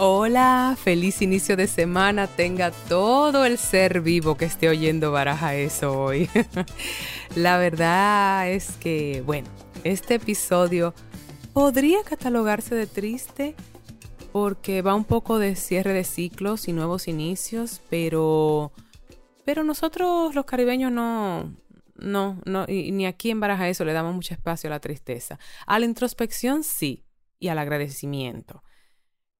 Hola, feliz inicio de semana. Tenga todo el ser vivo que esté oyendo baraja eso hoy. La verdad es que, bueno, este episodio podría catalogarse de triste porque va un poco de cierre de ciclos y nuevos inicios, pero, pero nosotros los caribeños no, no, no, ni aquí en Baraja eso le damos mucho espacio a la tristeza. A la introspección sí, y al agradecimiento.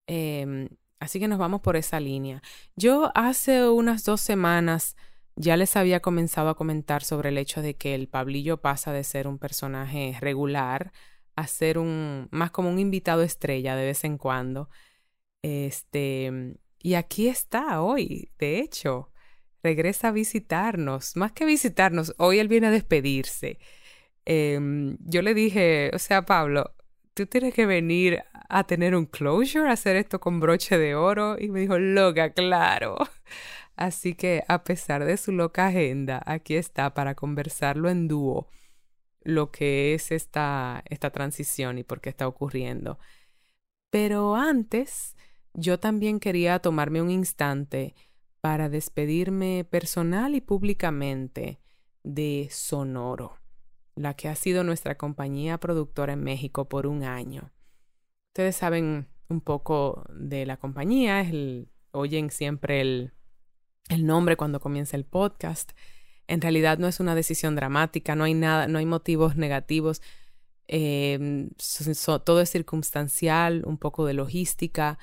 Em, así que nos vamos por esa línea. Yo hace unas dos semanas ya les había comenzado a comentar sobre el hecho de que el Pablillo pasa de ser un personaje regular a ser un más como un invitado estrella de vez en cuando. Este, y aquí está hoy, de hecho, regresa a visitarnos, más que visitarnos, hoy él viene a despedirse. Em, yo le dije, o sea, Pablo, tú tienes que venir a tener un closure, a hacer esto con broche de oro. Y me dijo, loca, claro. Así que a pesar de su loca agenda, aquí está para conversarlo en dúo lo que es esta, esta transición y por qué está ocurriendo. Pero antes, yo también quería tomarme un instante para despedirme personal y públicamente de Sonoro la que ha sido nuestra compañía productora en México por un año. Ustedes saben un poco de la compañía, oyen siempre el, nombre cuando comienza el podcast. En realidad no es una decisión dramática, no hay nada, no hay motivos negativos. Em, todo es circunstancial, un poco de logística.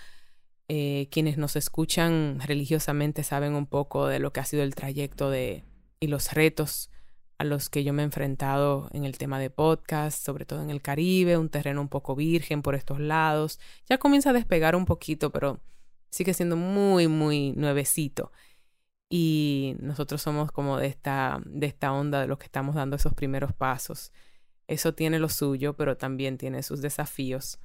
Eh, quienes nos escuchan religiosamente saben un poco de lo que ha sido el trayecto de, y los retos a los que yo me he enfrentado en el tema de podcast, sobre todo en el Caribe, un terreno un poco virgen por estos lados. Ya comienza a despegar un poquito, pero sigue siendo muy, muy nuevecito. Y nosotros somos como de esta, de esta onda de los que estamos dando esos primeros pasos. Eso tiene lo suyo, pero también tiene sus desafíos.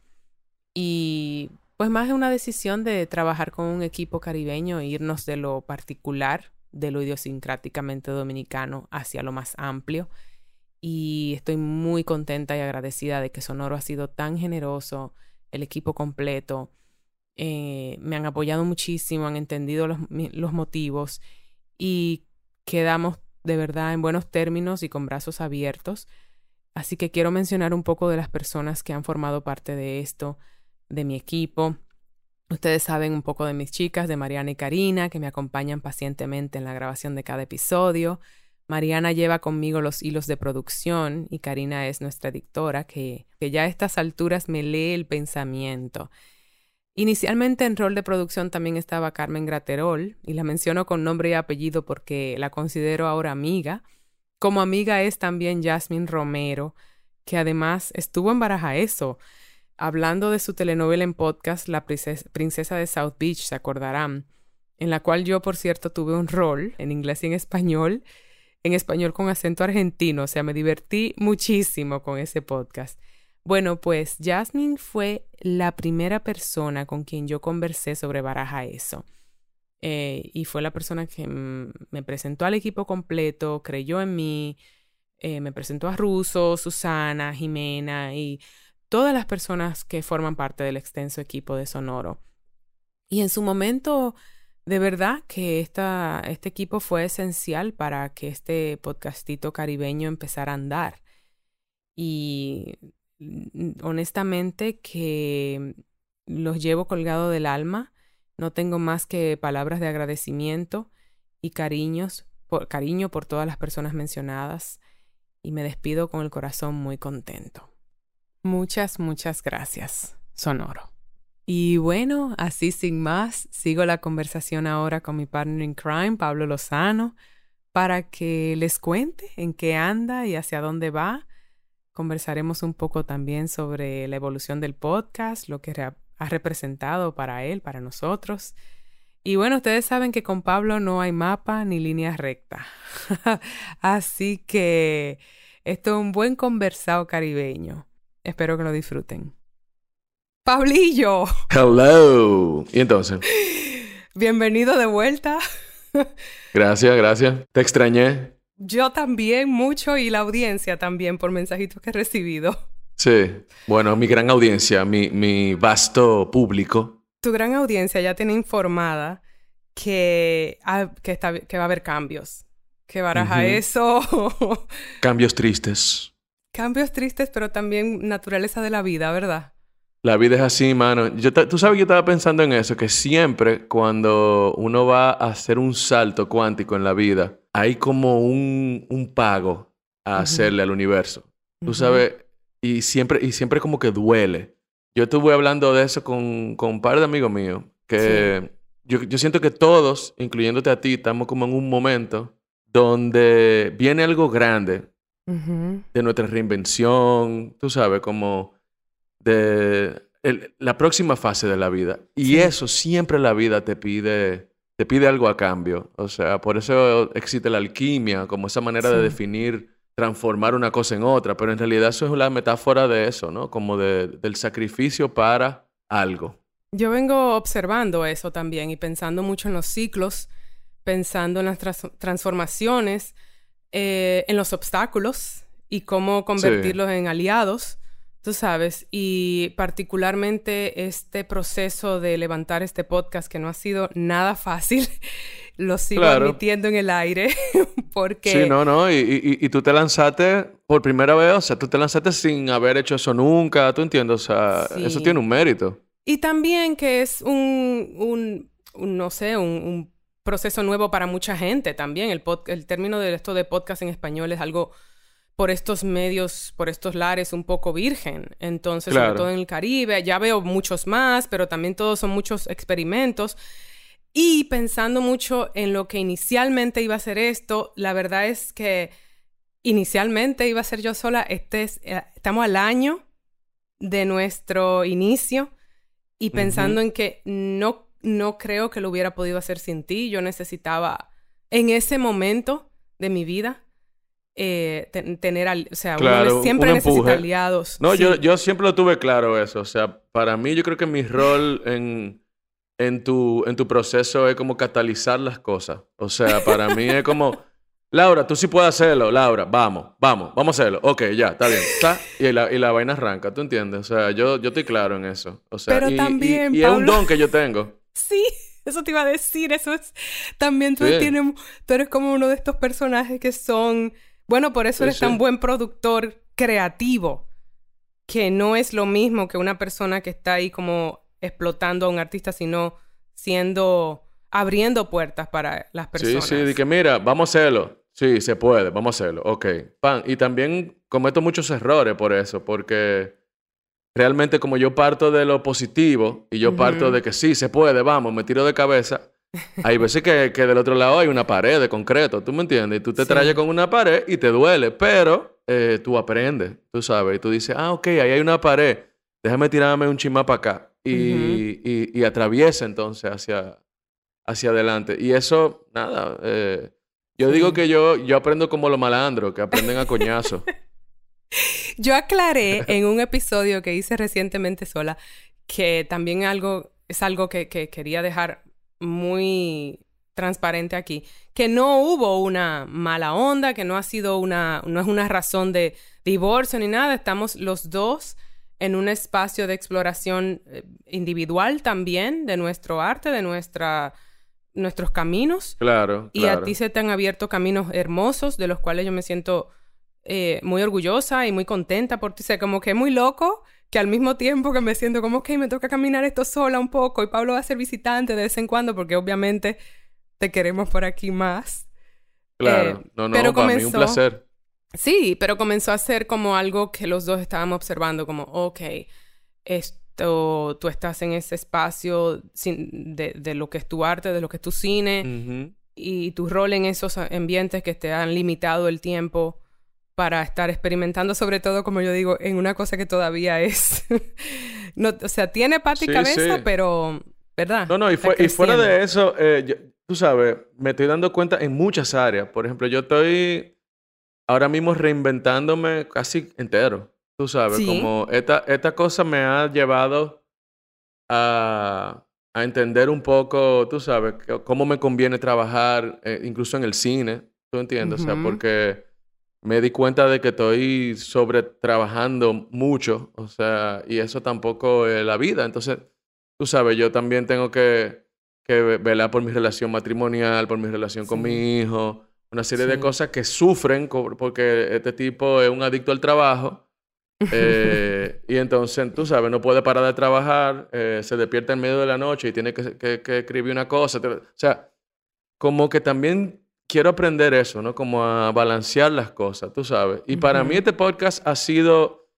Y pues más de una decisión de trabajar con un equipo caribeño irnos de lo particular de lo idiosincráticamente dominicano hacia lo más amplio. Y estoy muy contenta y agradecida de que Sonoro ha sido tan generoso, el equipo completo. Eh, me han apoyado muchísimo, han entendido los, los motivos y quedamos de verdad en buenos términos y con brazos abiertos. Así que quiero mencionar un poco de las personas que han formado parte de esto, de mi equipo, Ustedes saben un poco de mis chicas, de Mariana y Karina, que me acompañan pacientemente en la grabación de cada episodio. Mariana lleva conmigo los hilos de producción y Karina es nuestra dictora, que, que ya a estas alturas me lee el pensamiento. Inicialmente en rol de producción también estaba Carmen Graterol, y la menciono con nombre y apellido porque la considero ahora amiga. Como amiga es también Jasmine Romero, que además estuvo en Baraja Eso hablando de su telenovela en podcast La Princesa de South Beach, se acordarán, en la cual yo, por cierto, tuve un rol en inglés y en español, en español con acento argentino, o sea, me divertí muchísimo con ese podcast. Bueno, pues Jasmine fue la primera persona con quien yo conversé sobre Baraja Eso. Eh, y fue la persona que me presentó al equipo completo, creyó en mí, eh, me presentó a Russo, Susana, Jimena y todas las personas que forman parte del extenso equipo de Sonoro. Y en su momento, de verdad que esta, este equipo fue esencial para que este podcastito caribeño empezara a andar. Y mm, honestamente que los llevo colgado del alma. No tengo más que palabras de agradecimiento y cariños, por, cariño por todas las personas mencionadas. Y me despido con el corazón muy contento. Muchas, muchas gracias, Sonoro. Y bueno, así sin más, sigo la conversación ahora con mi partner in crime, Pablo Lozano, para que les cuente en qué anda y hacia dónde va. Conversaremos un poco también sobre la evolución del podcast, lo que ha representado para él, para nosotros. Y bueno, ustedes saben que con Pablo no hay mapa ni línea recta. Así que esto es un buen conversado caribeño. Espero que lo disfruten. Pablillo. Hello. ¿Y entonces? Bienvenido de vuelta. gracias, gracias. Te extrañé. Yo también mucho y la audiencia también por mensajitos que he recibido. Sí. Bueno, mi gran audiencia, mi, mi vasto público. Tu gran audiencia ya tiene informada que, que, está, que va a haber cambios. Que baraja eso. cambios tristes. Cambios tristes, pero también naturaleza de la vida, ¿verdad? La vida es así, mano. Yo tú sabes que yo estaba pensando en eso, que siempre cuando uno va a hacer un salto cuántico en la vida, hay como un, un pago a hacerle al universo. Tú sabes, y siempre, y siempre como que duele. Yo estuve hablando de eso con, con un par de amigos míos, que yo, yo siento que todos, incluyéndote a ti, estamos como en un momento donde viene algo grande de nuestra reinvención, tú sabes, como de la próxima fase de la vida. Y eso siempre la vida te pide, te pide algo a cambio. O sea, por eso existe la alquimia, como esa manera de definir, transformar una cosa en otra. Pero en realidad eso es la metáfora de eso, ¿no? Como del sacrificio para algo. Yo vengo observando eso también y pensando mucho en los ciclos, pensando en las transformaciones, eh, en los obstáculos y cómo convertirlos en aliados Tú sabes, y particularmente este proceso de levantar este podcast que no ha sido nada fácil, lo sigo admitiendo en el aire porque... Sí, no, no, y, y, tú te lanzaste por primera vez, o sea, tú te lanzaste sin haber hecho eso nunca, ¿tú entiendes? O sea, eso tiene un mérito. Y también que es un, un, no sé, un, un, proceso nuevo para mucha gente también. El, el término de esto de podcast en español es algo por estos medios, por estos lares un poco virgen. Entonces, sobre todo en el Caribe, ya veo muchos más, pero también todos son muchos experimentos. Y pensando mucho en lo que inicialmente iba a ser esto, la verdad es que inicialmente iba a ser yo sola. Este eh, estamos al año de nuestro inicio y pensando en que no, no creo que lo hubiera podido hacer sin ti. Yo necesitaba en ese momento de mi vida eh, tener, al, o sea, uno siempre necesita aliados. No, yo, yo siempre lo tuve claro eso. O sea, para mí yo creo que mi rol en, en, tu, en tu proceso es como catalizar las cosas. O sea, para mí es como, Laura, tú sí puedes hacerlo, Laura, vamos, vamos, vamos a hacerlo. Ok, ya, está bien. Y, la, y la vaina arranca, ¿tú entiendes? O sea, yo, yo estoy claro en eso. O sea, Pero también, y, es un don que yo tengo. Sí. Eso te iba a decir, eso es también tú tienes tú eres como uno de estos personajes que son bueno, por eso eres tan buen productor creativo, que no es lo mismo que una persona que está ahí como explotando a un artista, sino siendo, abriendo puertas para las personas. Sí, sí, de que mira, vamos a hacerlo. Sí, se puede, vamos a hacerlo. Ok. Pan. Y también cometo muchos errores por eso, porque realmente como yo parto de lo positivo y yo parto de que sí, se puede, vamos, me tiro de cabeza, hay veces que, que, del otro lado hay una pared de concreto, ¿tú me entiendes? Y tú te traes con una pared y te duele, pero eh, tú aprendes, tú sabes, y tú dices, ah, ok, ahí hay una pared, déjame tirarme un chimá para acá. Y, y, atraviesa entonces hacia, hacia adelante. Y eso, nada, eh, yo digo que yo, yo aprendo como los malandros, que aprenden a coñazo. yo aclaré en un episodio que hice recientemente sola que también algo, es algo que, que quería dejar muy transparente aquí, que no hubo una mala onda, que no ha sido una, no es una razón de divorcio ni nada, estamos los dos en un espacio de exploración eh, individual también de nuestro arte, de nuestra, nuestros caminos. Claro. Y a ti se te han abierto caminos hermosos de los cuales yo me siento eh, muy orgullosa y muy contenta por ti. O sea, como que es muy loco que al mismo tiempo que me siento como, que me toca caminar esto sola un poco y Pablo va a ser visitante de vez en cuando porque obviamente te queremos por aquí más. Claro, eh, no, no, pero para mí un placer. Sí, pero comenzó a ser como algo que los dos estábamos observando, como, ok, esto, tú estás en ese espacio de, de, lo que es tu arte, de lo que es tu cine, y tu rol en esos ambientes que te han limitado el tiempo para estar experimentando, sobre todo, como yo digo, en una cosa que todavía es. no, o sea, tiene pata y cabeza, pero, ¿verdad? No, no, y, fue, y fuera de eso, eh, tú sabes, me estoy dando cuenta en muchas áreas. Por ejemplo, yo estoy ahora mismo reinventándome casi entero. Tú sabes, como esta, esta cosa me ha llevado a, a entender un poco, tú sabes, cómo me conviene trabajar, eh, incluso en el cine, ¿tú entiendes? O sea, porque me di cuenta de que estoy sobre trabajando mucho, o sea, y eso tampoco es la vida. Entonces, tú sabes, yo también tengo que, que velar por mi relación matrimonial, por mi relación con mi hijo, una serie de cosas que sufren porque este tipo es un adicto al trabajo. Eh, y entonces, tú sabes, no puede parar de trabajar, eh, se despierta en medio de la noche y tiene que, que, escribir una cosa. O sea, como que también quiero aprender eso, ¿no? Como a balancear las cosas, tú sabes. Y para mí este podcast ha sido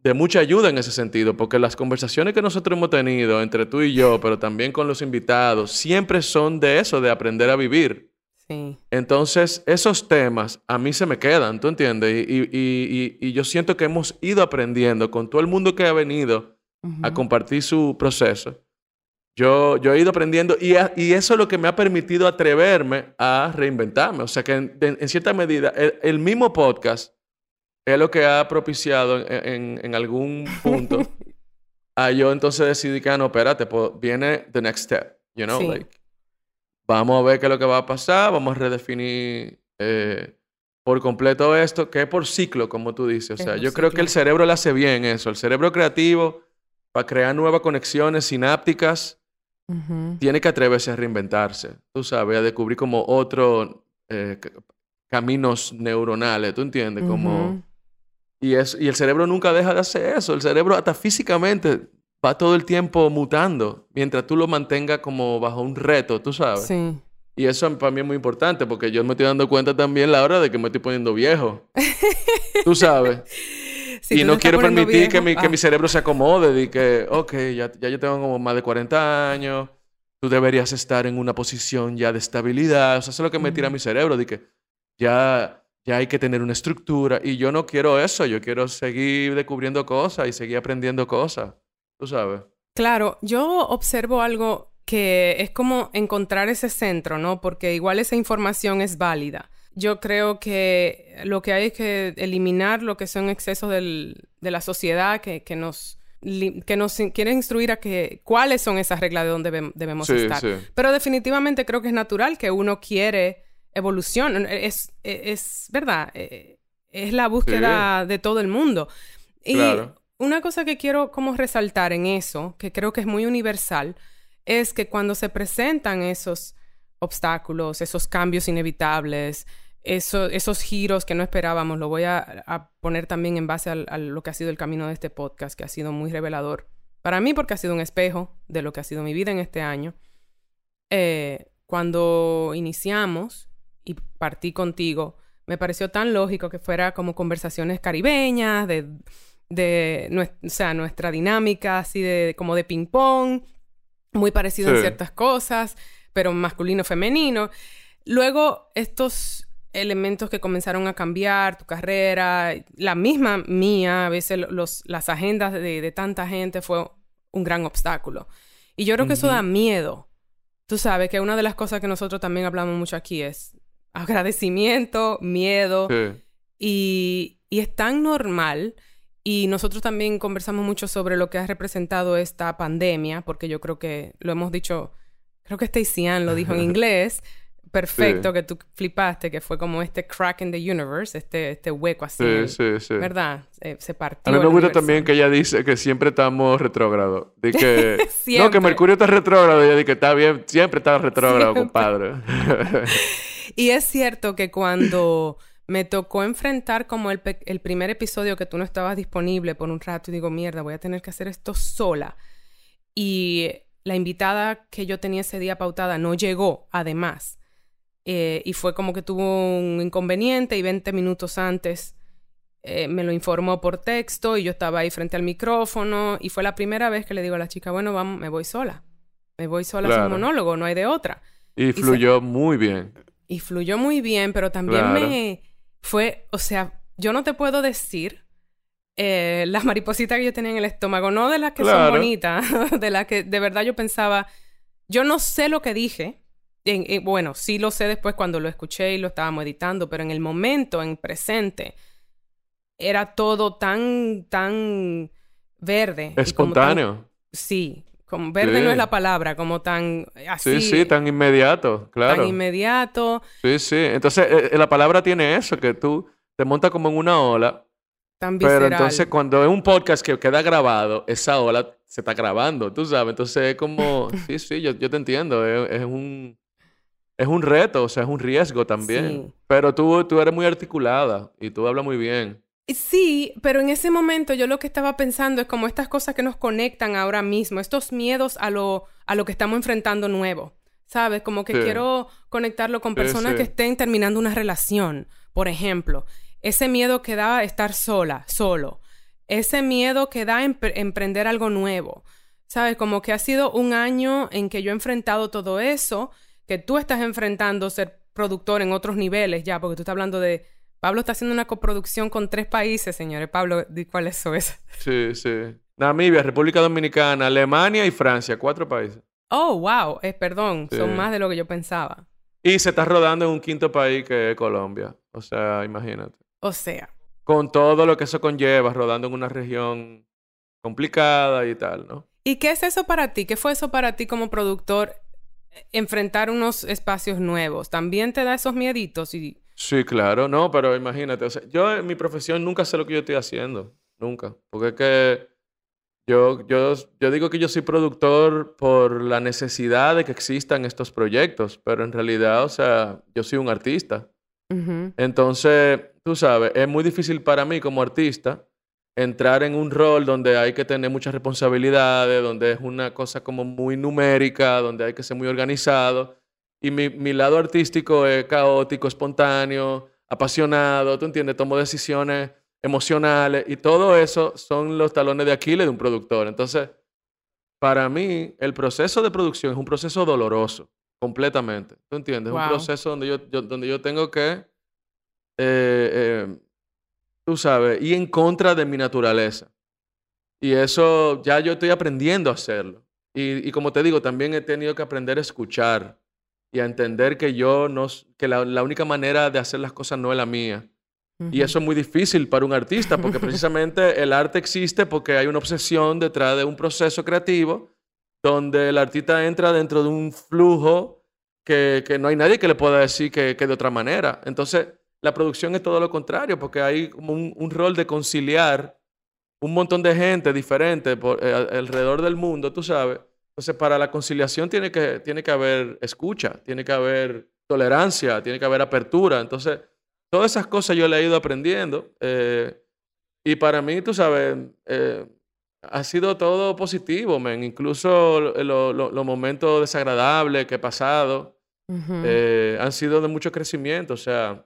de mucha ayuda en ese sentido, porque las conversaciones que nosotros hemos tenido entre tú y yo, pero también con los invitados, siempre son de eso, de aprender a vivir. Entonces, esos temas a mí se me quedan, ¿tú entiendes? Y, yo siento que hemos ido aprendiendo con todo el mundo que ha venido a compartir su proceso. Yo, yo he ido aprendiendo y, eso es lo que me ha permitido atreverme a reinventarme. O sea que en, cierta medida el, mismo podcast es lo que ha propiciado en, algún punto a yo entonces decidí que, ah, no, espérate, pues, viene the next step, you know, like Vamos a ver qué es lo que va a pasar, vamos a redefinir eh, por completo esto, que es por ciclo, como tú dices. O sea, yo creo que el cerebro le hace bien eso. El cerebro creativo, para crear nuevas conexiones sinápticas, tiene que atreverse a reinventarse, tú sabes, a descubrir como otros eh, caminos neuronales, ¿tú entiendes? Como... Y, es, y el cerebro nunca deja de hacer eso. El cerebro hasta físicamente va todo el tiempo mutando mientras tú lo mantengas como bajo un reto, tú sabes. Sí. Y eso para mí es muy importante porque yo me estoy dando cuenta también la hora de que me estoy poniendo viejo. tú sabes. Y no quiero permitir que, mi, que mi ah. cerebro se acomode y que, ok, ya, ya yo tengo como más de 40 años, tú deberías estar en una posición ya de estabilidad. O sea, eso es lo que me tira mi cerebro, de que ya, ya hay que tener una estructura. Y yo no quiero eso, yo quiero seguir descubriendo cosas y seguir aprendiendo cosas tú sabes. Claro, yo observo algo que es como encontrar ese centro, ¿no? Porque igual esa información es válida. Yo creo que lo que hay es que eliminar lo que son excesos del, de la sociedad que, que nos que nos quiere instruir a que cuáles son esas reglas de donde debemos estar. Pero definitivamente creo que es natural que uno quiere evolución. Es, es, verdad, eh, es la búsqueda de todo el mundo. Y claro una cosa que quiero como resaltar en eso, que creo que es muy universal, es que cuando se presentan esos obstáculos, esos cambios inevitables, esos giros que no esperábamos, lo voy a, poner también en base a, lo que ha sido el camino de este podcast, que ha sido muy revelador para mí porque ha sido un espejo de lo que ha sido mi vida en este año. Eh, cuando iniciamos y partí contigo, me pareció tan lógico que fuera como conversaciones caribeñas, de de o sea, nuestra dinámica así de como de ping pong, muy parecido en ciertas cosas, pero masculino femenino. Luego estos elementos que comenzaron a cambiar, tu carrera, la misma mía, a veces los, las agendas de, tanta gente fue un gran obstáculo. Y yo creo que eso da miedo. Tú sabes que una de las cosas que nosotros también hablamos mucho aquí es agradecimiento, miedo. Y, y es tan normal y nosotros también conversamos mucho sobre lo que ha representado esta pandemia, porque yo creo que lo hemos dicho, creo que Stacey Ann lo dijo en inglés, perfecto, que tú flipaste, que fue como este crack in the universe, este, este hueco así. Sí, sí, sí. ¿Verdad? se partió. A mí me gusta también que ella dice que siempre estamos retrógrados. que... no, que Mercurio está retrógrado. Ella dice que está bien, siempre está retrógrado, compadre. y es cierto que cuando me tocó enfrentar como el, el, primer episodio que tú no estabas disponible por un rato y digo, mierda, voy a tener que hacer esto sola. Y la invitada que yo tenía ese día pautada no llegó, además. Eh, y fue como que tuvo un inconveniente y 20 minutos antes eh, me lo informó por texto y yo estaba ahí frente al micrófono y fue la primera vez que le digo a la chica, bueno, vamos, me voy sola. Me voy sola a un monólogo, no hay de otra. Y fluyó muy bien. Y fluyó muy bien, pero también me fue, o sea, yo no te puedo decir eh, las maripositas que yo tenía en el estómago, no de las que son bonitas, de las que de verdad yo pensaba, yo no sé lo que dije. Bueno, sí lo sé después cuando lo escuché y lo estábamos editando, pero en el momento, en presente, era todo tan, tan verde. Espontáneo. sí, como verde no es la palabra, como tan así. Sí, sí, tan inmediato, claro. Tan inmediato. Sí, sí. Entonces, eh, eh, la palabra tiene eso, que tú te montas como en una ola. Tan Pero entonces, cuando es un podcast que queda grabado, esa ola se está grabando, tú sabes. Entonces, es como, sí, sí, yo, yo te entiendo. Es, un, es un reto, o sea, es un riesgo también. Pero tú, tú eres muy articulada y tú hablas muy bien. Sí, pero en ese momento yo lo que estaba pensando es como estas cosas que nos conectan ahora mismo, estos miedos a lo, a lo que estamos enfrentando nuevo. ¿Sabes? Como que quiero conectarlo con personas que estén terminando una relación, por ejemplo. Ese miedo que da estar sola, solo. Ese miedo que da emprender algo nuevo. ¿Sabes? Como que ha sido un año en que yo he enfrentado todo eso, que tú estás enfrentando ser productor en otros niveles ya, porque tú estás hablando de Pablo está haciendo una coproducción con tres países, señores. Pablo, ¿cuáles son esos? Sí, sí. Namibia, República Dominicana, Alemania y Francia, cuatro países. Oh, wow. Eh, perdón, son más de lo que yo pensaba. Y se está rodando en un quinto país que es Colombia. O sea, imagínate. O sea. Con todo lo que eso conlleva, rodando en una región complicada y tal, ¿no? ¿Y qué es eso para ti? ¿Qué fue eso para ti como productor? Enfrentar unos espacios nuevos. ¿También te da esos mieditos y Sí, claro, no, pero imagínate, o sea, yo en mi profesión nunca sé lo que yo estoy haciendo, nunca, porque es que yo, yo, yo digo que yo soy productor por la necesidad de que existan estos proyectos, pero en realidad, o sea, yo soy un artista. Entonces, tú sabes, es muy difícil para mí como artista entrar en un rol donde hay que tener muchas responsabilidades, donde es una cosa como muy numérica, donde hay que ser muy organizado. Y mi, mi, lado artístico es caótico, espontáneo, apasionado, ¿tú entiendes? Tomo decisiones emocionales y todo eso son los talones de Aquiles de un productor. Entonces, para mí, el proceso de producción es un proceso doloroso, completamente. ¿Tú entiendes? Es un proceso donde yo, donde yo tengo que, eh, eh, tú sabes, ir en contra de mi naturaleza. Y eso ya yo estoy aprendiendo a hacerlo. Y, y como te digo, también he tenido que aprender a escuchar y a entender que yo no, que la, única manera de hacer las cosas no es la mía. Y eso es muy difícil para un artista, porque precisamente el arte existe porque hay una obsesión detrás de un proceso creativo donde el artista entra dentro de un flujo que, que no hay nadie que le pueda decir que, que, de otra manera. Entonces, la producción es todo lo contrario, porque hay como un, un rol de conciliar un montón de gente diferente por, eh, alrededor del mundo, tú sabes, entonces, para la conciliación tiene que, tiene que haber escucha, tiene que haber tolerancia, tiene que haber apertura. Entonces, todas esas cosas yo le he ido aprendiendo. Eh, y para mí, tú sabes, eh, ha sido todo positivo, men. Incluso los momentos desagradables que he pasado eh, han sido de mucho crecimiento. O sea,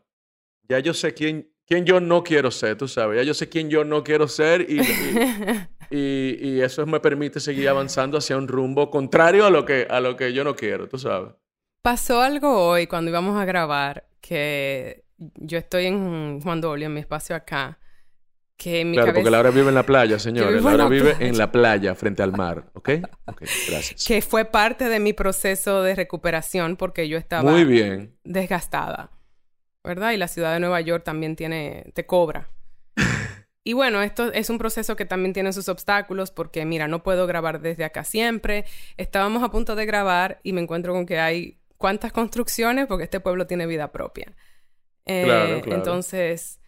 ya yo sé quién, quién yo no quiero ser, tú sabes. Ya yo sé quién yo no quiero ser y, y, eso me permite seguir avanzando hacia un rumbo contrario a lo, que, a lo que yo no quiero, tú sabes. Pasó algo hoy cuando íbamos a grabar que yo estoy en Juan Dolio, en mi espacio acá. Que mi claro, porque Laura vive en la playa, señores. Laura vive en la playa, frente al mar, ¿ok? Ok, gracias. Que fue parte de mi proceso de recuperación porque yo estaba Muy bien. desgastada, ¿verdad? Y la ciudad de Nueva York también tiene, te cobra. Y bueno, esto es un proceso que también tiene sus obstáculos porque, mira, no puedo grabar desde acá siempre. Estábamos a punto de grabar y me encuentro con que hay cuántas construcciones porque este pueblo tiene vida propia. Eh, entonces,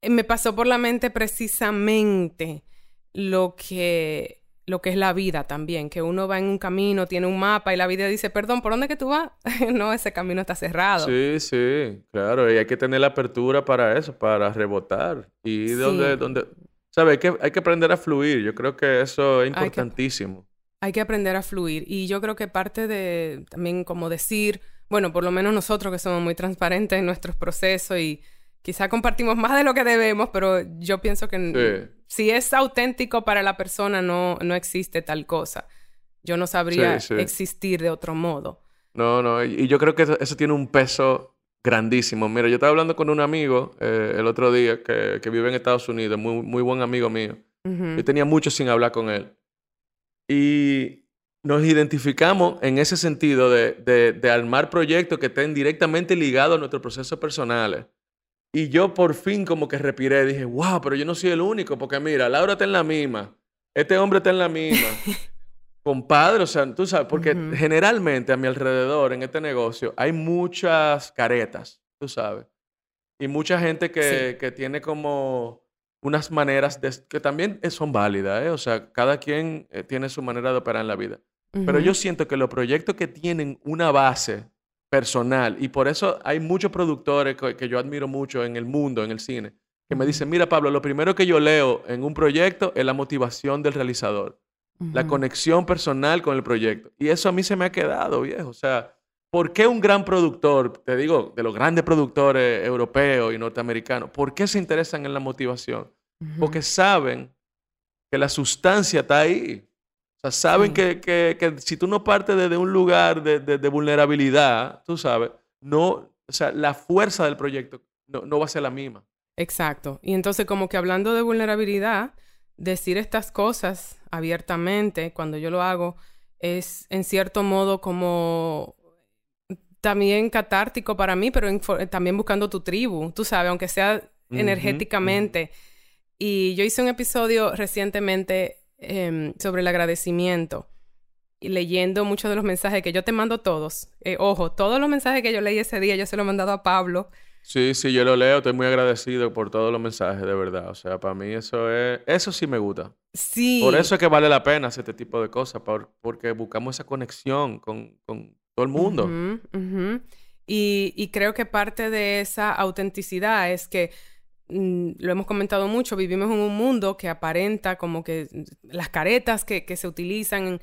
eh, me pasó por la mente precisamente lo que lo que es la vida también, que uno va en un camino, tiene un mapa y la vida dice, perdón, ¿por dónde que tú vas? no, ese camino está cerrado. Sí, sí, claro, y hay que tener la apertura para eso, para rebotar. Y donde, donde, ¿sabes? Hay que, hay que aprender a fluir, yo creo que eso es importantísimo. Hay que, aprender a fluir y yo creo que parte de también como decir, bueno, por lo menos nosotros que somos muy transparentes en nuestros procesos y quizá compartimos más de lo que debemos, pero yo pienso que si es auténtico para la persona, no, no existe tal cosa. Yo no sabría existir de otro modo. No, no, y, yo creo que eso, tiene un peso grandísimo. Mira, yo estaba hablando con un amigo eh, el otro día que, que, vive en Estados Unidos, muy, muy buen amigo mío. Yo tenía mucho sin hablar con él. Y nos identificamos en ese sentido de, de, de armar proyectos que estén directamente ligados a nuestros procesos personales. Y yo por fin como que respiré, dije, wow, pero yo no soy el único, porque mira, Laura está en la misma, este hombre está en la misma. Compadre, o sea, tú sabes, porque generalmente a mi alrededor en este negocio hay muchas caretas, tú sabes. Y mucha gente que, que tiene como unas maneras de, que también son válidas, ¿eh? O sea, cada quien eh, tiene su manera de operar en la vida. Pero yo siento que los proyectos que tienen una base personal, y por eso hay muchos productores que, yo admiro mucho en el mundo, en el cine, que me dicen, mira Pablo, lo primero que yo leo en un proyecto es la motivación del realizador, la conexión personal con el proyecto. Y eso a mí se me ha quedado, viejo. O sea, ¿por qué un gran productor, te digo, de los grandes productores europeos y norteamericanos, ¿por qué se interesan en la motivación? Porque saben que la sustancia está ahí. O sea, saben que, que, si tú no partes desde un lugar de, de, vulnerabilidad, tú sabes, no, o sea, la fuerza del proyecto no, no va a ser la misma. Exacto. Y entonces, como que hablando de vulnerabilidad, decir estas cosas abiertamente, cuando yo lo hago, es en cierto modo como también catártico para mí, pero también buscando tu tribu, tú sabes, aunque sea energéticamente. Y yo hice un episodio recientemente Em, sobre el agradecimiento y leyendo muchos de los mensajes que yo te mando todos. Eh, ojo, todos los mensajes que yo leí ese día yo se los he mandado a Pablo. Sí, sí, yo lo leo, estoy muy agradecido por todos los mensajes, de verdad. O sea, para mí eso es, eso sí me gusta. Sí. Por eso es que vale la pena hacer este tipo de cosas, porque buscamos esa conexión con, con todo el mundo. Y, y creo que parte de esa autenticidad es que lo hemos comentado mucho, vivimos en un mundo que aparenta como que las caretas que, se utilizan,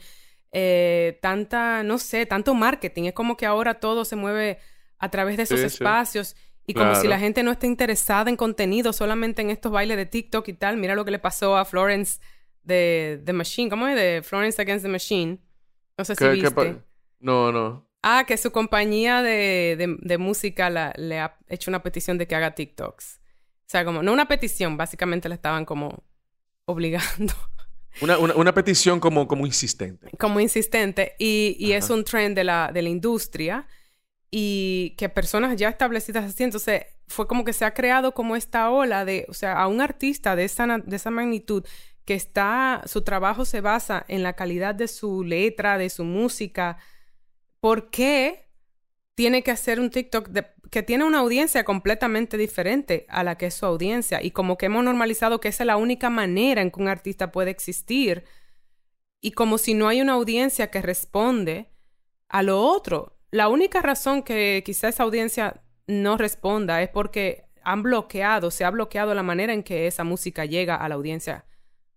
eh, tanta, no sé, tanto marketing, es como que ahora todo se mueve a través de esos espacios. Y como si la gente no esté interesada en contenido, solamente en estos bailes de TikTok y tal. Mira lo que le pasó a Florence de The Machine. ¿Cómo es? De Florence Against the Machine. No sé si viste. no, no. Ah, que su compañía de, de, música le ha hecho una petición de que haga TikToks. O sea, como, no una petición, básicamente le estaban como obligando. Una, una, petición como, como insistente. Como insistente. Y, y es un trend de la, de la industria y que personas ya establecidas así. Entonces, fue como que se ha creado como esta ola de, o sea, a un artista de esa, de esa magnitud que está, su trabajo se basa en la calidad de su letra, de su música. ¿Por qué tiene que hacer un TikTok que tiene una audiencia completamente diferente a la que es su audiencia y como que hemos normalizado que esa es la única manera en que un artista puede existir y como si no hay una audiencia que responde a lo otro. La única razón que quizá esa audiencia no responda es porque han bloqueado, se ha bloqueado la manera en que esa música llega a la audiencia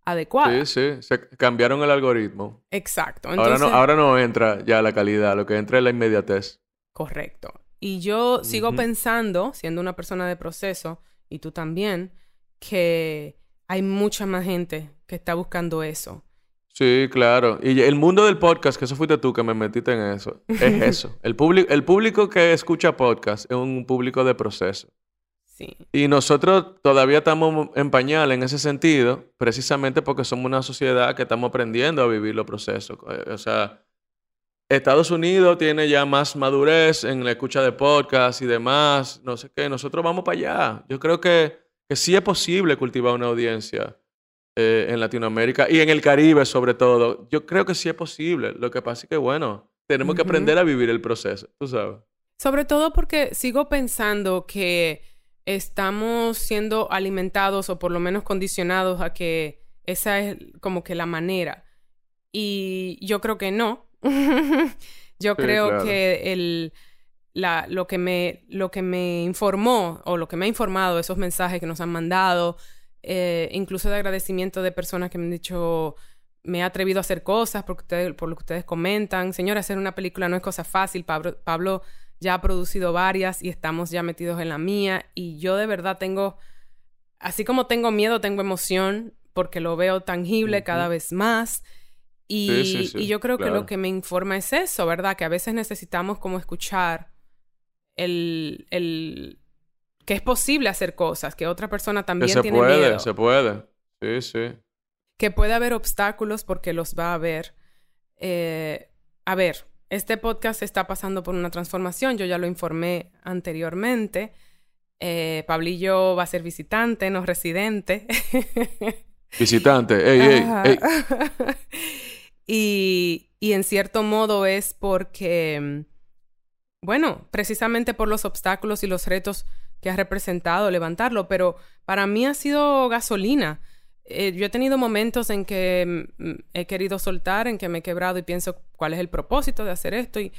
adecuada. Sí, sí, se cambiaron el algoritmo. Exacto. ahora, no, ahora no entra ya la calidad, lo que entra es la inmediatez. Correcto. Y yo sigo pensando, siendo una persona de proceso, y tú también, que hay mucha más gente que está buscando eso. Sí, claro. Y el mundo del podcast, que eso fuiste tú que me metiste en eso, es eso. El, el público que escucha podcast es un público de proceso. Sí. Y nosotros todavía estamos en pañal en ese sentido, precisamente porque somos una sociedad que estamos aprendiendo a vivir los procesos. O sea, Estados Unidos tiene ya más madurez en la escucha de podcast y demás, no sé qué, nosotros vamos para allá. Yo creo que, que sí es posible cultivar una audiencia eh, en Latinoamérica y en el Caribe sobre todo. Yo creo que sí es posible. Lo que pasa es que, bueno, tenemos que aprender a vivir el proceso, tú sabes. Sobre todo porque sigo pensando que estamos siendo alimentados o por lo menos condicionados a que esa es como que la manera. Y yo creo que no, yo creo que el, la, lo, que me, lo que me informó o lo que me ha informado, esos mensajes que nos han mandado, eh, incluso de agradecimiento de personas que me han dicho, me he atrevido a hacer cosas por, por lo que ustedes comentan. Señora, hacer una película no es cosa fácil. Pablo, Pablo ya ha producido varias y estamos ya metidos en la mía. Y yo de verdad tengo, así como tengo miedo, tengo emoción porque lo veo tangible cada vez más. Y, yo creo que lo que me informa es eso, ¿verdad? Que a veces necesitamos como escuchar el, el que es posible hacer cosas, que otra persona también que tiene puede, miedo. Se puede, sí, sí. Que puede haber obstáculos porque los va a haber. Eh, a ver, este podcast está pasando por una transformación, yo ya lo informé anteriormente. Eh, Pablillo va a ser visitante, no residente. Visitante, ey, ey, ey. y, y en cierto modo es porque, bueno, precisamente por los obstáculos y los retos que ha representado levantarlo, pero para mí ha sido gasolina. Eh, yo he tenido momentos en que mm, he querido soltar, en que me he quebrado y pienso cuál es el propósito de hacer esto y,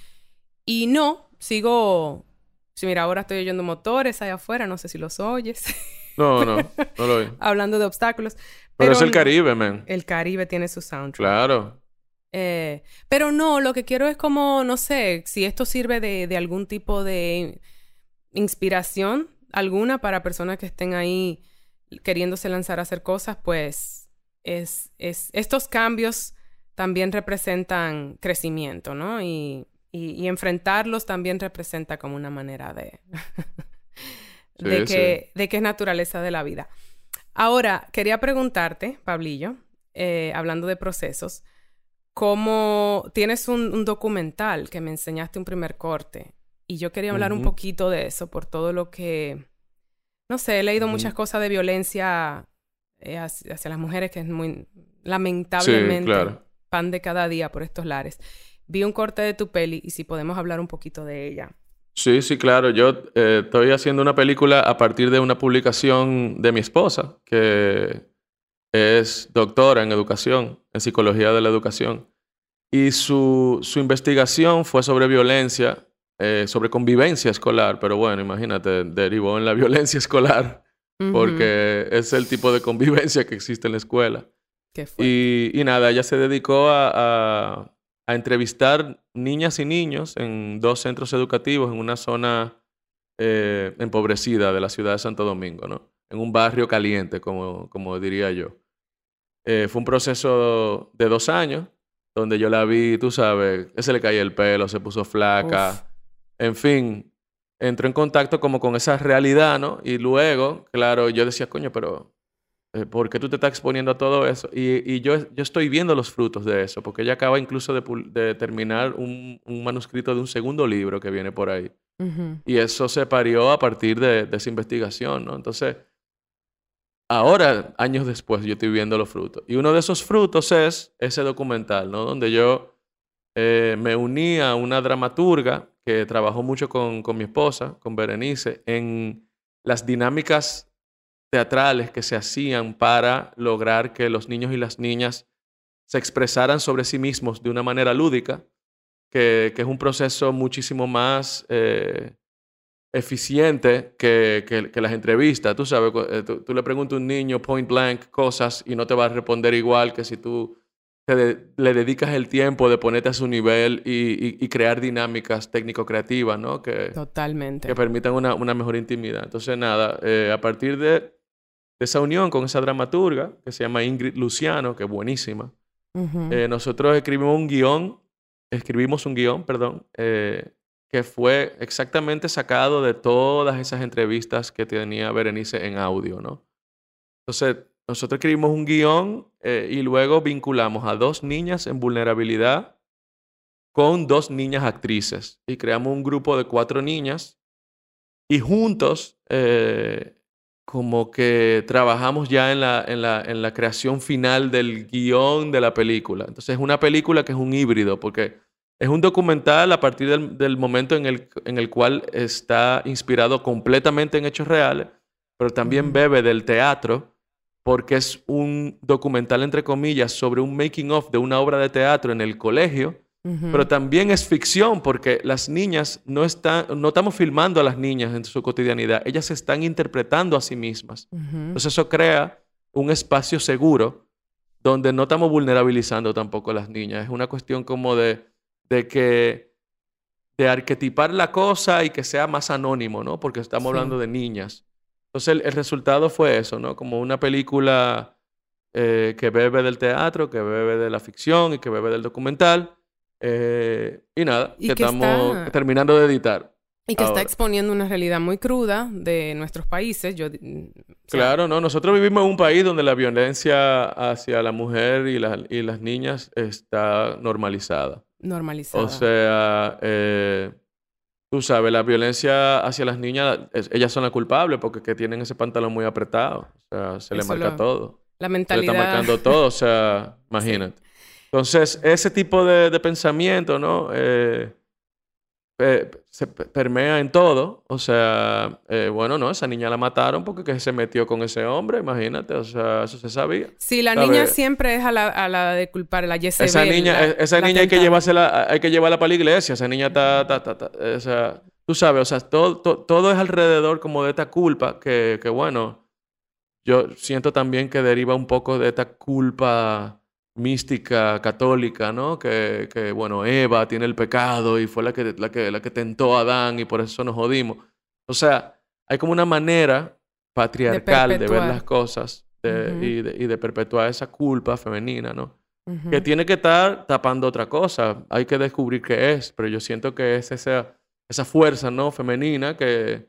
y no, sigo... Si mira, ahora estoy oyendo motores allá afuera, no sé si los oyes. No, no, no lo oí. Hablando de obstáculos. Pero, es el Caribe, man. El Caribe tiene su soundtrack. Claro. Eh, pero no, lo que quiero es como, no sé, si esto sirve de, de algún tipo de inspiración alguna para personas que estén ahí queriéndose lanzar a hacer cosas, pues es, es, estos cambios también representan crecimiento, ¿no? Y, y, enfrentarlos también representa como una manera de, de, que, de que es naturaleza de la vida. Ahora, quería preguntarte, Pablillo, eh, hablando de procesos, ¿cómo tienes un, documental que me enseñaste un primer corte? Y yo quería hablar un poquito de eso, por todo lo que no sé, he leído muchas cosas de violencia eh, hacia, las mujeres que es muy lamentablemente pan de cada día por estos lares. Vi un corte de tu peli y si podemos hablar un poquito de ella. Sí, sí, claro. Yo eh, estoy haciendo una película a partir de una publicación de mi esposa, que es doctora en educación, en psicología de la educación. Y su, su investigación fue sobre violencia eh, sobre convivencia escolar, pero bueno, imagínate, derivó en la violencia escolar, porque es el tipo de convivencia que existe en la escuela. y, y, nada, ella se dedicó a, a, entrevistar niñas y niños en dos centros educativos en una zona eh, empobrecida de la ciudad de Santo Domingo, ¿no? En un barrio caliente, como, como diría yo. Eh, fue un proceso de dos años, donde yo la vi, tú sabes, se le caía el pelo, se puso flaca. En fin, entró en contacto como con esa realidad, ¿no? Y luego, claro, yo decía, coño, pero eh, ¿por qué tú te estás exponiendo a todo eso? Y, yo, yo estoy viendo los frutos de eso, porque ella acaba incluso de, terminar un, manuscrito de un segundo libro que viene por ahí. Y eso se parió a partir de, esa investigación, ¿no? Entonces, ahora, años después, yo estoy viendo los frutos. Y uno de esos frutos es ese documental, ¿no? Donde yo eh, me uní a una dramaturga que trabajó mucho con, con mi esposa, con Berenice, en las dinámicas teatrales que se hacían para lograr que los niños y las niñas se expresaran sobre sí mismos de una manera lúdica, que, que es un proceso muchísimo más eh, eficiente que, que, las entrevistas. Tú sabes, eh, tú, tú, le preguntas a un niño point blank cosas y no te va a responder igual que si tú le dedicas el tiempo de ponerte a su nivel y, crear dinámicas técnico-creativas, ¿no? Que, Totalmente. Que permitan una, mejor intimidad. Entonces, nada, eh, a partir de, esa unión con esa dramaturga, que se llama Ingrid Luciano, que es buenísima, eh, nosotros escribimos un guion, escribimos un guion, perdón, eh, que fue exactamente sacado de todas esas entrevistas que tenía Berenice en audio, ¿no? Entonces, nosotros escribimos un guion eh, y luego vinculamos a dos niñas en vulnerabilidad con dos niñas actrices. Y creamos un grupo de cuatro niñas y juntos eh, como que trabajamos ya en la, en, la, en la creación final del guion de la película. Entonces es una película que es un híbrido porque es un documental a partir del, del momento en el, en el cual está inspirado completamente en hechos reales, pero también bebe del teatro porque es un documental, entre comillas, sobre un making of de una obra de teatro en el colegio, pero también es ficción porque las niñas no están, no estamos filmando a las niñas en su cotidianidad, ellas se están interpretando a sí mismas. Entonces eso crea un espacio seguro donde no estamos vulnerabilizando tampoco a las niñas. Es una cuestión como de, de que de arquetipar la cosa y que sea más anónimo, ¿no? Porque estamos hablando de niñas. Entonces el, resultado fue eso, ¿no? Como una película eh, que bebe del teatro, que bebe de la ficción y que bebe del documental. Eh, y nada, que, estamos terminando de editar. Y que está exponiendo una realidad muy cruda de nuestros países. Yo, mm, claro, no. Nosotros vivimos en un país donde la violencia hacia la mujer y, y las niñas está normalizada. Normalizada. O sea, eh, tú sabes, la violencia hacia las niñas, ellas son las culpables porque que tienen ese pantalón muy apretado. O sea, se le marca todo. La mentalidad. Se le está marcando todo, o sea, imagínate. Entonces, ese tipo de, pensamiento, ¿no? Eh, se permea en todo. O sea, eh, bueno, no, esa niña la mataron porque se metió con ese hombre, imagínate. O sea, eso se sabía. Sí, la niña siempre es a la, de culpar, la Jezebel. Esa niña, e, esa niña hay que, llevársela, hay que llevarla para la iglesia. Esa niña está, está, o sea, tú sabes, o sea, todo, todo, es alrededor como de esta culpa que, que, bueno, yo siento también que deriva un poco de esta culpa mística católica, ¿no? Que, que, bueno, Eva tiene el pecado y fue la que, la, que, la que tentó a Adán y por eso nos jodimos. O sea, hay como una manera patriarcal de, ver las cosas y, de, y, de, perpetuar esa culpa femenina, ¿no? Que tiene que estar tapando otra cosa. Hay que descubrir qué es, pero yo siento que es esa, esa fuerza, ¿no? Femenina que,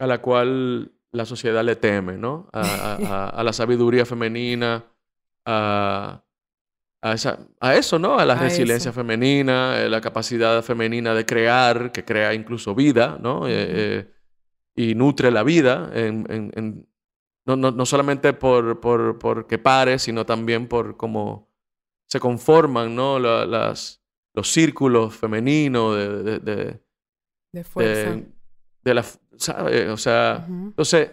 a la cual la sociedad le teme, ¿no? A, a la sabiduría femenina, a, a, eso, ¿no? A la resiliencia femenina, eh, la capacidad femenina de crear, que crea incluso vida, ¿no? Eh, eh, y nutre la vida, en, no, no, solamente por, por, que pare, sino también por cómo se conforman, ¿no? las, los círculos femeninos de... De, de, fuerza. De, la, O sea, entonces,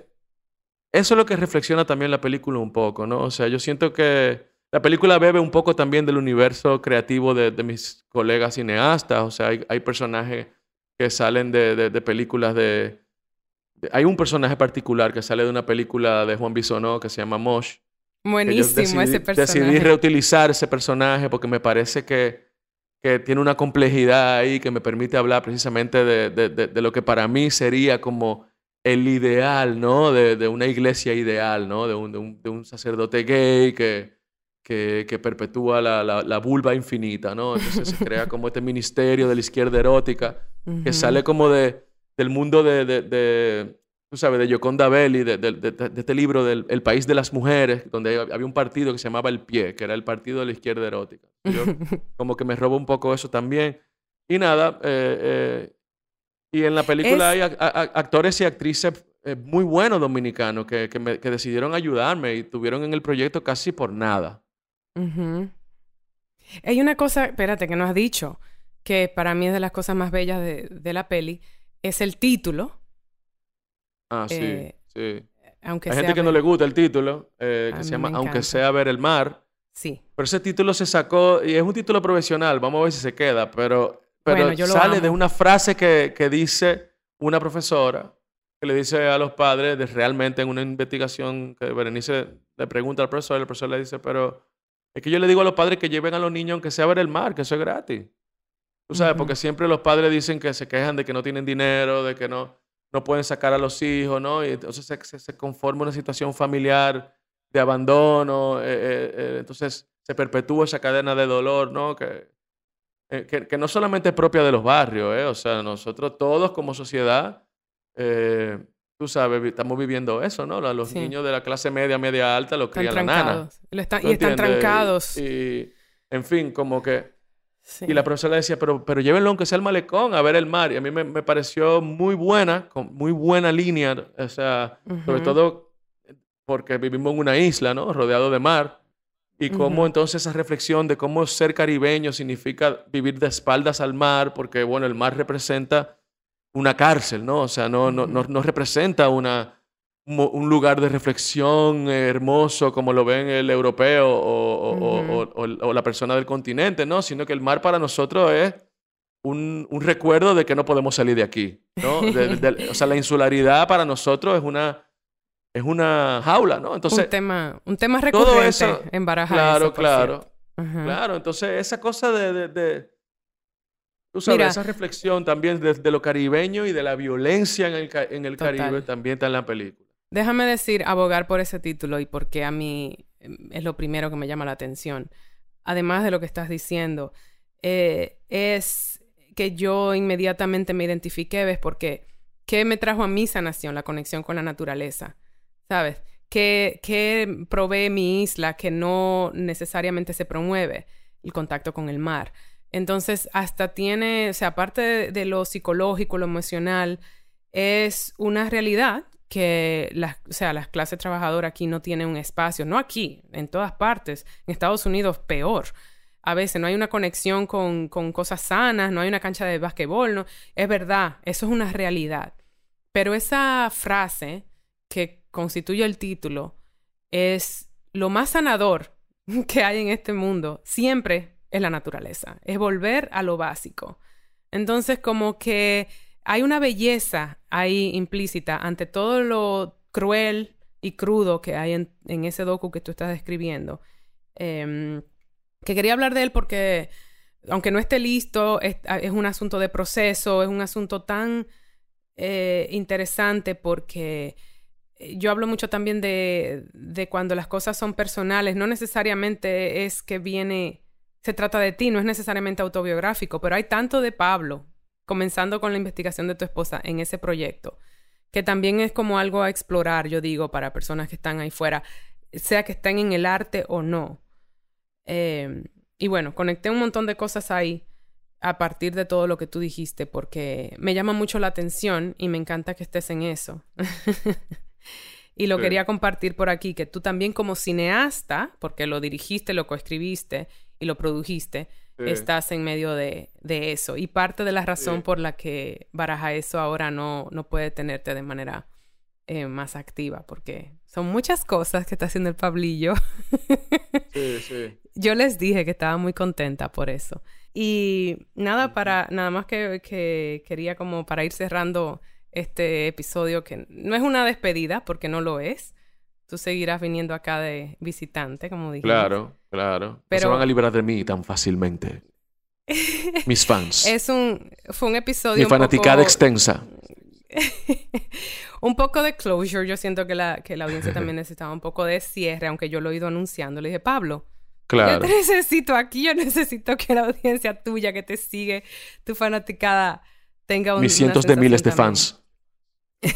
eso es lo que reflexiona también la película un poco, ¿no? O sea, yo siento que la película bebe un poco también del universo creativo de, mis colegas cineastas. O sea, hay, personajes que salen de, películas de, Hay un personaje particular que sale de una película de Juan Bisonó que se llama Mosh. Buenísimo ese personaje. Decidí reutilizar ese personaje porque me parece que, que tiene una complejidad ahí que me permite hablar precisamente de, lo que para mí sería como el ideal, ¿no? De, una iglesia ideal, ¿no? De un, de un sacerdote gay que que, perpetúa la, la, vulva infinita, ¿no? Entonces se crea como este ministerio de la izquierda erótica que sale como de, del mundo de, de, tú sabes, de Yoconda Belli, de, de, este libro del El País de las Mujeres, donde había un partido que se llamaba El Pie, que era el partido de la izquierda erótica. Yo como que me robo un poco eso también. Y nada, eh, eh, y en la película hay actores y actrices eh, muy buenos dominicanos que, que, que decidieron ayudarme y tuvieron en el proyecto casi por nada. Hay una cosa, espérate, que no has dicho, que para mí es de las cosas más bellas de, la peli, es el título. Ah, sí, eh, sí. Aunque Hay gente que no le gusta el título, eh, que se llama Aunque sea ver el mar. Sí. Pero ese título se sacó, y es un título profesional, vamos a ver si se queda, pero, pero sale de una frase que, que dice una profesora que le dice a los padres de realmente en una investigación que Berenice le pregunta al profesor, el profesor le dice, pero es que yo le digo a los padres que lleven a los niños aunque sea a ver el mar, que eso es gratis. Tú sabes, porque siempre los padres dicen que se quejan de que no tienen dinero, de que no, no pueden sacar a los hijos, ¿no? Y entonces se, se conforma una situación familiar de abandono, eh, eh, eh, entonces se perpetúa esa cadena de dolor, ¿no? Que, que, que, no solamente es propia de los barrios, ¿eh? O sea, nosotros todos como sociedad tú sabes, estamos viviendo eso, ¿no? Los niños de la clase media, media alta, los crían la nana. y están trancados. Y, en fin, como que... Y la profesora decía, pero, pero llévenlo aunque sea el malecón a ver el mar. Y a mí me, pareció muy buena, con muy buena línea, o sea, sobre todo porque vivimos en una isla, ¿no? Rodeado de mar. Y cómo entonces esa reflexión de cómo ser caribeño significa vivir de espaldas al mar, porque, bueno, el mar representa una cárcel, ¿no? O sea, no, no, no, representa una, un lugar de reflexión hermoso como lo ven el europeo o, o, la persona del continente, ¿no? Sino que el mar para nosotros es un, un recuerdo de que no podemos salir de aquí, ¿no? o sea, la insularidad para nosotros es una, es una jaula, ¿no? Entonces, un tema, un tema recurrente en Baraja. Claro, claro. Claro, entonces esa cosa de Tú sabes, esa reflexión también de, lo caribeño y de la violencia en el, en el Caribe también está en la película. Déjame decir, abogar por ese título y porque a mí em, es lo primero que me llama la atención. Además de lo que estás diciendo, eh, es que yo inmediatamente me identifiqué, ¿ves? Porque, ¿qué me trajo a mi sanación? La conexión con la naturaleza, ¿sabes? ¿Qué, qué provee mi isla que no necesariamente se promueve? El contacto con el mar. Entonces, hasta tiene, o sea, aparte de, lo psicológico, lo emocional, es una realidad que las, o sea, las clases trabajadoras aquí no tienen un espacio, no aquí, en todas partes, en Estados Unidos peor. A veces no hay una conexión con, con cosas sanas, no hay una cancha de basquetbol, no, es verdad, eso es una realidad. Pero esa frase que constituye el título es lo más sanador que hay en este mundo, siempre es la naturaleza, es volver a lo básico. Entonces, como que hay una belleza ahí implícita ante todo lo cruel y crudo que hay en, ese docu que tú estás describiendo. Em, que quería hablar de él porque, aunque no esté listo, es, un asunto de proceso, es un asunto tan eh, interesante porque eh, yo hablo mucho también de, de cuando las cosas son personales, no necesariamente es que viene se trata de ti, no es necesariamente autobiográfico, pero hay tanto de Pablo, comenzando con la investigación de tu esposa en ese proyecto, que también es como algo a explorar, yo digo, para personas que están ahí fuera, sea que estén en el arte o no. Eh, y bueno, conecté un montón de cosas ahí a partir de todo lo que tú dijiste, porque me llama mucho la atención y me encanta que estés en eso. y lo quería compartir por aquí, que tú también como cineasta, porque lo dirigiste, lo coescribiste, y lo produjiste, estás en medio de, eso. Y parte de la razón por la que Baraja eso ahora no, no puede tenerte de manera eh, más activa, porque son muchas cosas que está haciendo el Pablillo. sí, sí. Yo les dije que estaba muy contenta por eso. Y nada, para, nada más que, que quería como para ir cerrando este episodio, que no es una despedida, porque no lo es, tú seguirás viniendo acá de visitante, como dije. Claro, claro. Pero... No se van a librar de mí tan fácilmente. Mis fans. Es un... Fue un episodio Mi fanaticada extensa. un poco de closure. Yo siento que la, que la audiencia también necesitaba un poco de cierre, aunque yo lo he ido anunciando. Le dije, Pablo, claro. yo te necesito aquí. Yo necesito que la audiencia tuya que te sigue, tu fanaticada, tenga un... Mis cientos de miles de fans.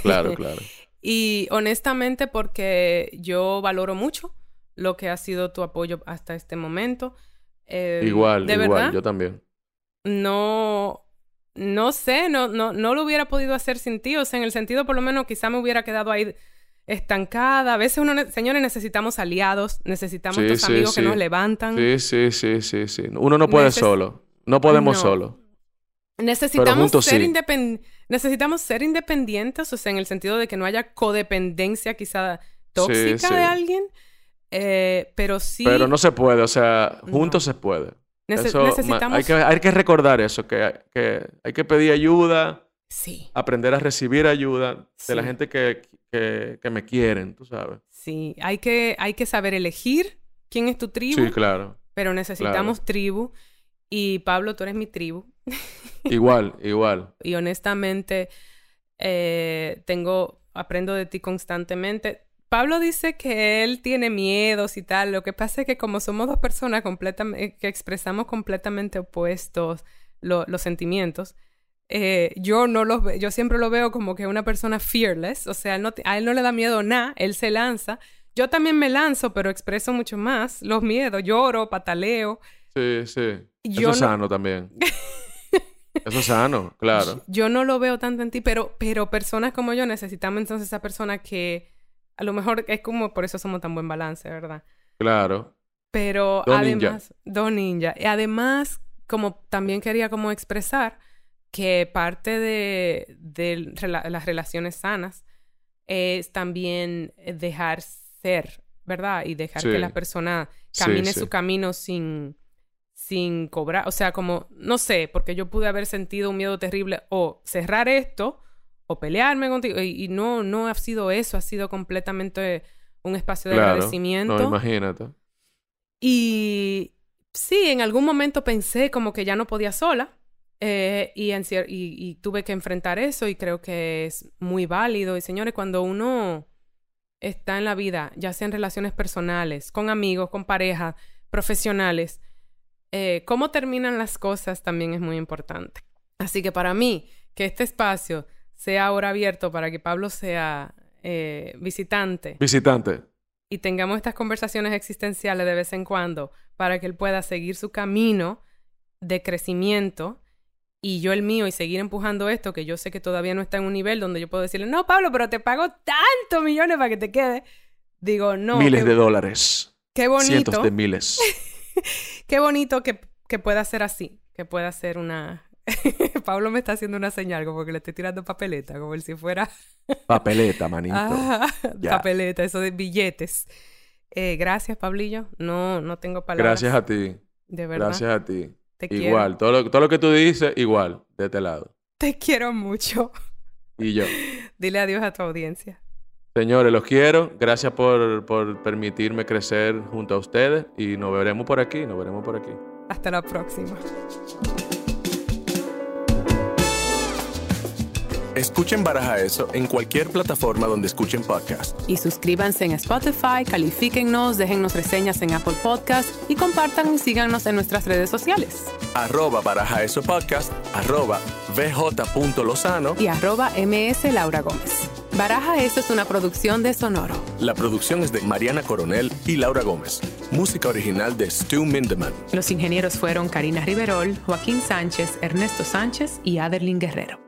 Claro, claro. Y honestamente porque yo valoro mucho lo que ha sido tu apoyo hasta este momento. Eh, igual, de igual, verdad, yo también. No, no sé, no, no, no lo hubiera podido hacer sin ti. O sea, en el sentido, por lo menos, quizá me hubiera quedado ahí estancada. A veces uno, señores, necesitamos aliados, necesitamos sí, amigos que nos levantan. Sí, sí, sí, sí, sí. Uno no puede solo. No podemos solo. Necesitamos ser independientes. Necesitamos ser independientes, o sea, en el sentido de que no haya codependencia quizá tóxica de alguien, eh, pero sí... Pero no se puede, o sea, juntos se puede. necesitamos... Hay que, hay que recordar eso, que, que, hay que pedir ayuda, sí. aprender a recibir ayuda de la gente que, que, que, me quieren, tú sabes. Sí, hay que, hay que saber elegir quién es tu tribu. Sí, claro. Pero necesitamos tribu. Y Pablo, tú eres mi tribu. Igual, igual. y honestamente, eh, tengo, aprendo de ti constantemente. Pablo dice que él tiene miedos y tal. Lo que pasa es que como somos dos personas completamente, que expresamos completamente opuestos los sentimientos, eh, yo no los yo siempre lo veo como que una persona fearless, o sea, a él no le da miedo nada, él se lanza. Yo también me lanzo, pero expreso mucho más los miedos, lloro, pataleo. Sí, sí. Eso es sano también. Eso es sano, claro. Yo no lo veo tanto en ti, pero, pero personas como yo necesitamos entonces esa persona que a lo mejor es como por eso somos tan buen balance, ¿verdad? Claro. Pero además, dos ninja. Y además, como también quería como expresar que parte de, las relaciones sanas es también dejar ser, ¿verdad? Y dejar que la persona camine su camino sin sin cobrar, o sea, como, no sé, porque yo pude haber sentido un miedo terrible o cerrar esto o pelearme contigo y, no, no ha sido eso, ha sido completamente un espacio de agradecimiento. No, imagínate. Y sí, en algún momento pensé como que ya no podía sola eh, y, y, y tuve que enfrentar eso y creo que es muy válido. Y señores, cuando uno está en la vida, ya sea en relaciones personales, con amigos, con parejas, profesionales, eh, cómo terminan las cosas también es muy importante. Así que para mí, que este espacio sea ahora abierto para que Pablo sea eh, visitante. Visitante. Y tengamos estas conversaciones existenciales de vez en cuando para que él pueda seguir su camino de crecimiento y yo el mío y seguir empujando esto, que yo sé que todavía no está en un nivel donde yo puedo decirle, no, Pablo, pero te pago tantos millones para que te quede. Digo, no. Miles de dólares. Qué bonito. Cientos de miles. qué bonito que, que pueda ser así, que pueda ser una... Pablo me está haciendo una señal como que le estoy tirando papeleta, como si fuera... papeleta, manito. papeleta, eso de billetes. Eh, gracias, Pablillo. No, no tengo palabras. Gracias a ti. De verdad. Gracias a ti. igual, Todo, lo, todo lo que tú dices, igual, de este lado. Te quiero mucho. Y yo. Dile adiós a tu audiencia. Señores, los quiero. Gracias por, por permitirme crecer junto a ustedes y nos veremos por aquí, nos veremos por aquí. Hasta la próxima. Escuchen Baraja Eso en cualquier plataforma donde escuchen podcast. Y suscríbanse en Spotify, califíquennos, déjennos reseñas en Apple Podcast y compartan y síganos en nuestras redes sociales. Arroba Baraja Eso Podcast, arroba vj.lozano y arroba ms Laura Gómez. Baraja Eso es una producción de Sonoro. La producción es de Mariana Coronel y Laura Gómez. Música original de Stu Mindeman. Los ingenieros fueron Karina Riverol, Joaquín Sánchez, Ernesto Sánchez y Aderlin Guerrero.